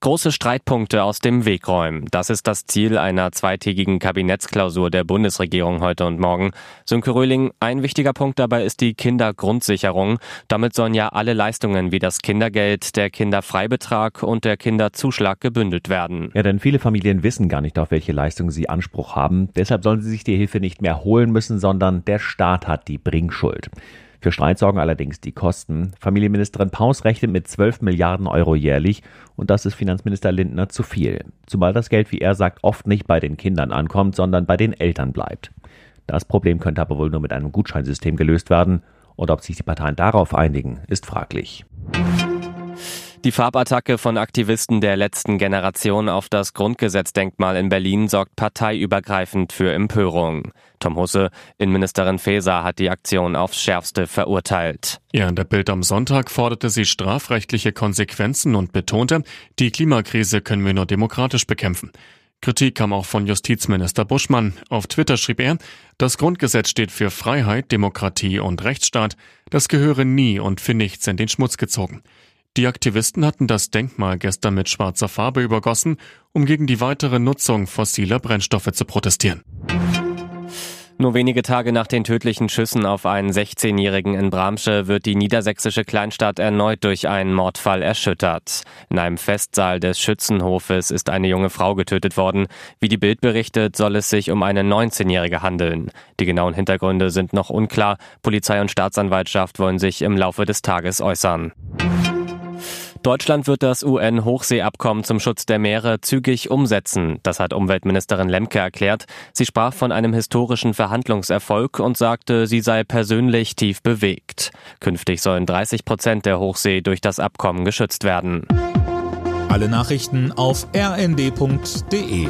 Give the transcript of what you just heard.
Große Streitpunkte aus dem Weg räumen. Das ist das Ziel einer zweitägigen Kabinettsklausur der Bundesregierung heute und morgen. Sönke Röhling, ein wichtiger Punkt dabei ist die Kindergrundsicherung. Damit sollen ja alle Leistungen wie das Kindergeld, der Kinderfreibetrag und der Kinderzuschlag gebündelt werden. Ja, denn viele Familien wissen gar nicht, auf welche Leistungen sie Anspruch haben. Deshalb sollen sie sich die Hilfe nicht mehr holen müssen, sondern der Staat hat die Bringschuld. Für Streit sorgen allerdings die Kosten. Familienministerin Paus rechnet mit 12 Milliarden Euro jährlich und das ist Finanzminister Lindner zu viel. Zumal das Geld, wie er sagt, oft nicht bei den Kindern ankommt, sondern bei den Eltern bleibt. Das Problem könnte aber wohl nur mit einem Gutscheinsystem gelöst werden und ob sich die Parteien darauf einigen, ist fraglich. Die Farbattacke von Aktivisten der letzten Generation auf das Grundgesetzdenkmal in Berlin sorgt parteiübergreifend für Empörung. Tom Husse, Innenministerin Faeser, hat die Aktion aufs Schärfste verurteilt. Ja, in der Bild am Sonntag forderte sie strafrechtliche Konsequenzen und betonte, die Klimakrise können wir nur demokratisch bekämpfen. Kritik kam auch von Justizminister Buschmann. Auf Twitter schrieb er, das Grundgesetz steht für Freiheit, Demokratie und Rechtsstaat. Das gehöre nie und für nichts in den Schmutz gezogen. Die Aktivisten hatten das Denkmal gestern mit schwarzer Farbe übergossen, um gegen die weitere Nutzung fossiler Brennstoffe zu protestieren. Nur wenige Tage nach den tödlichen Schüssen auf einen 16-Jährigen in Bramsche wird die niedersächsische Kleinstadt erneut durch einen Mordfall erschüttert. In einem Festsaal des Schützenhofes ist eine junge Frau getötet worden. Wie die Bild berichtet, soll es sich um eine 19-Jährige handeln. Die genauen Hintergründe sind noch unklar. Polizei und Staatsanwaltschaft wollen sich im Laufe des Tages äußern. Deutschland wird das UN-Hochseeabkommen zum Schutz der Meere zügig umsetzen. Das hat Umweltministerin Lemke erklärt. Sie sprach von einem historischen Verhandlungserfolg und sagte, sie sei persönlich tief bewegt. Künftig sollen 30 Prozent der Hochsee durch das Abkommen geschützt werden. Alle Nachrichten auf rnd.de